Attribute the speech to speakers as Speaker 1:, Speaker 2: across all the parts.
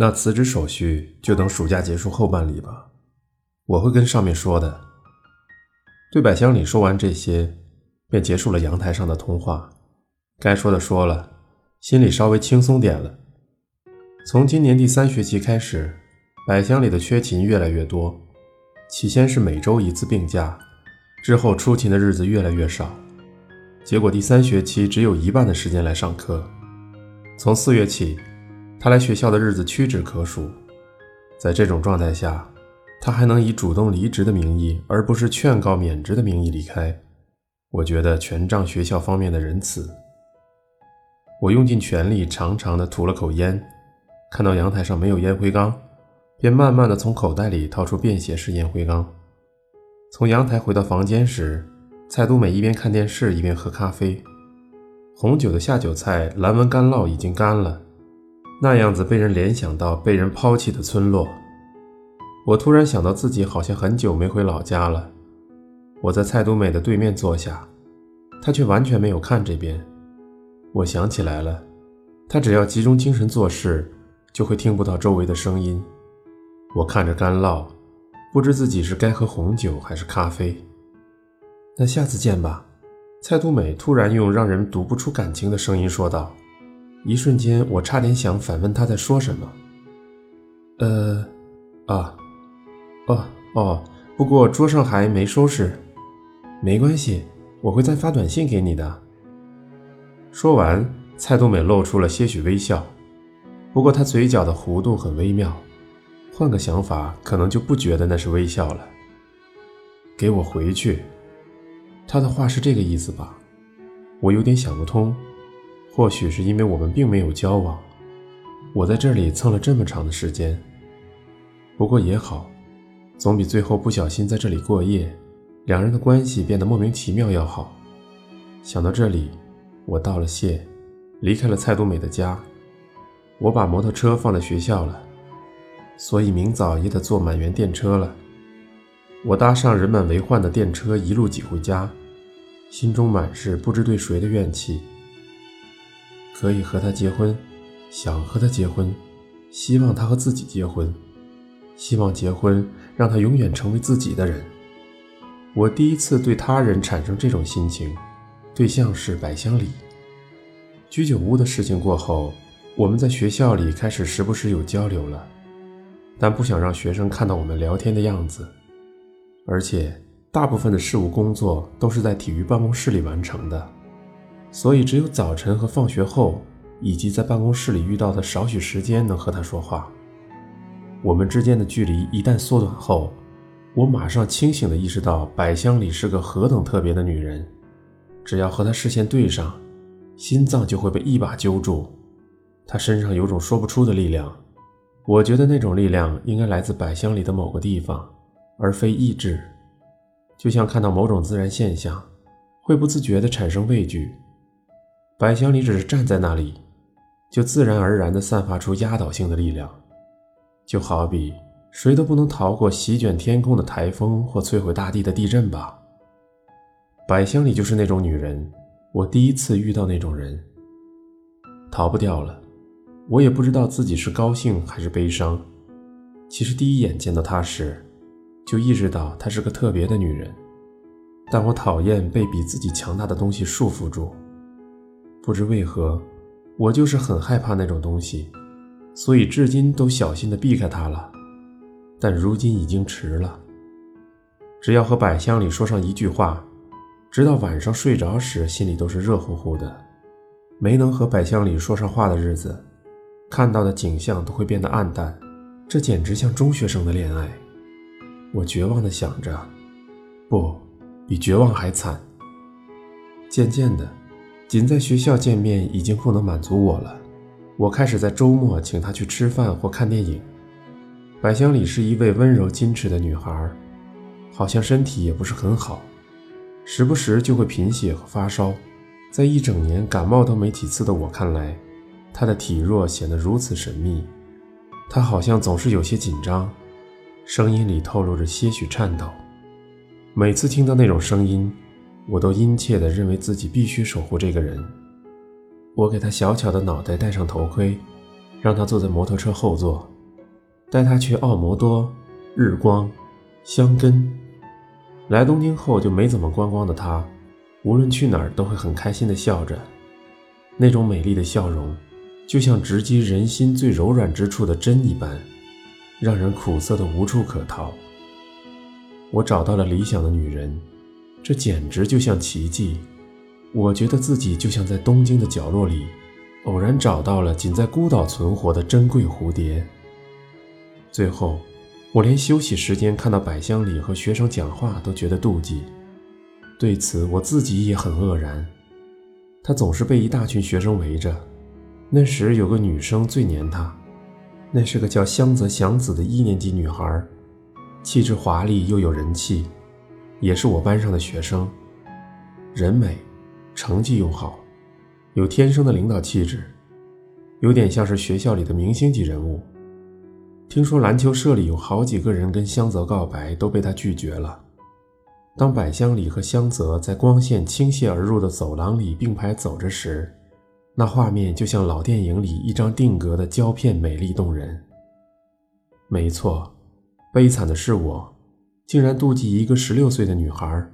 Speaker 1: 那辞职手续就等暑假结束后办理吧，我会跟上面说的。对百香里说完这些，便结束了阳台上的通话。该说的说了，心里稍微轻松点了。从今年第三学期开始，百香里的缺勤越来越多，起先是每周一次病假，之后出勤的日子越来越少，结果第三学期只有一半的时间来上课。从四月起，他来学校的日子屈指可数。在这种状态下，他还能以主动离职的名义，而不是劝告免职的名义离开，我觉得全仗学校方面的仁慈。我用尽全力，长长的吐了口烟，看到阳台上没有烟灰缸，便慢慢的从口袋里掏出便携式烟灰缸。从阳台回到房间时，蔡都美一边看电视一边喝咖啡。红酒的下酒菜蓝纹干酪已经干了，那样子被人联想到被人抛弃的村落。我突然想到自己好像很久没回老家了。我在蔡都美的对面坐下，她却完全没有看这边。我想起来了，他只要集中精神做事，就会听不到周围的声音。我看着干酪，不知自己是该喝红酒还是咖啡。那下次见吧。蔡都美突然用让人读不出感情的声音说道。一瞬间，我差点想反问他在说什么。呃，啊，哦哦，不过桌上还没收拾。没关系，我会再发短信给你的。说完，蔡冬美露出了些许微笑，不过她嘴角的弧度很微妙，换个想法，可能就不觉得那是微笑了。给我回去，他的话是这个意思吧？我有点想不通，或许是因为我们并没有交往，我在这里蹭了这么长的时间。不过也好，总比最后不小心在这里过夜，两人的关系变得莫名其妙要好。想到这里。我道了谢，离开了蔡冬美的家。我把摩托车放在学校了，所以明早也得坐满员电车了。我搭上人满为患的电车，一路挤回家，心中满是不知对谁的怨气。可以和他结婚，想和他结婚，希望他和自己结婚，希望结婚让他永远成为自己的人。我第一次对他人产生这种心情。对象是百香里。居酒屋的事情过后，我们在学校里开始时不时有交流了，但不想让学生看到我们聊天的样子。而且大部分的事务工作都是在体育办公室里完成的，所以只有早晨和放学后，以及在办公室里遇到的少许时间能和他说话。我们之间的距离一旦缩短后，我马上清醒地意识到百香里是个何等特别的女人。只要和她视线对上，心脏就会被一把揪住。她身上有种说不出的力量，我觉得那种力量应该来自百香里的某个地方，而非意志。就像看到某种自然现象，会不自觉地产生畏惧。百香里只是站在那里，就自然而然地散发出压倒性的力量，就好比谁都不能逃过席卷天空的台风或摧毁大地的地震吧。百香里就是那种女人，我第一次遇到那种人，逃不掉了。我也不知道自己是高兴还是悲伤。其实第一眼见到她时，就意识到她是个特别的女人。但我讨厌被比自己强大的东西束缚住。不知为何，我就是很害怕那种东西，所以至今都小心地避开它了。但如今已经迟了。只要和百香里说上一句话。直到晚上睡着时，心里都是热乎乎的。没能和百香里说上话的日子，看到的景象都会变得暗淡。这简直像中学生的恋爱。我绝望地想着，不，比绝望还惨。渐渐的，仅在学校见面已经不能满足我了。我开始在周末请她去吃饭或看电影。百香里是一位温柔矜持的女孩，好像身体也不是很好。时不时就会贫血和发烧，在一整年感冒都没几次的我看来，她的体弱显得如此神秘。她好像总是有些紧张，声音里透露着些许颤抖。每次听到那种声音，我都殷切地认为自己必须守护这个人。我给他小巧的脑袋戴上头盔，让他坐在摩托车后座，带他去奥摩多、日光、香根。来东京后就没怎么观光的他，无论去哪儿都会很开心的笑着，那种美丽的笑容，就像直击人心最柔软之处的针一般，让人苦涩的无处可逃。我找到了理想的女人，这简直就像奇迹。我觉得自己就像在东京的角落里，偶然找到了仅在孤岛存活的珍贵蝴蝶。最后，我连休息时间看到百香里和学生讲话都觉得妒忌，对此我自己也很愕然。他总是被一大群学生围着，那时有个女生最黏他，那是个叫香泽祥子的一年级女孩。气质华丽又有人气，也是我班上的学生。人美，成绩又好，有天生的领导气质，有点像是学校里的明星级人物。听说篮球社里有好几个人跟香泽告白，都被他拒绝了。当百香里和香泽在光线倾泻而入的走廊里并排走着时，那画面就像老电影里一张定格的胶片，美丽动人。没错。悲惨的是我，竟然妒忌一个十六岁的女孩，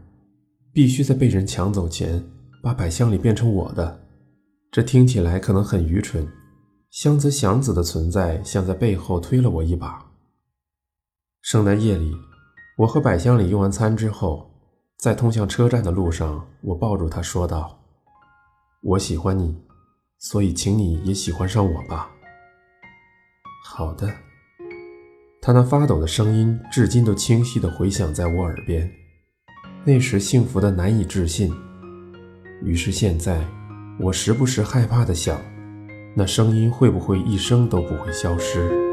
Speaker 1: 必须在被人抢走前把百香里变成我的。这听起来可能很愚蠢，香泽祥子的存在像在背后推了我一把。圣诞夜里，我和百香里用完餐之后，在通向车站的路上，我抱住她说道：“我喜欢你，所以请你也喜欢上我吧。”好的。他那发抖的声音，至今都清晰地回响在我耳边。那时幸福的难以置信。于是现在，我时不时害怕地想，那声音会不会一生都不会消失？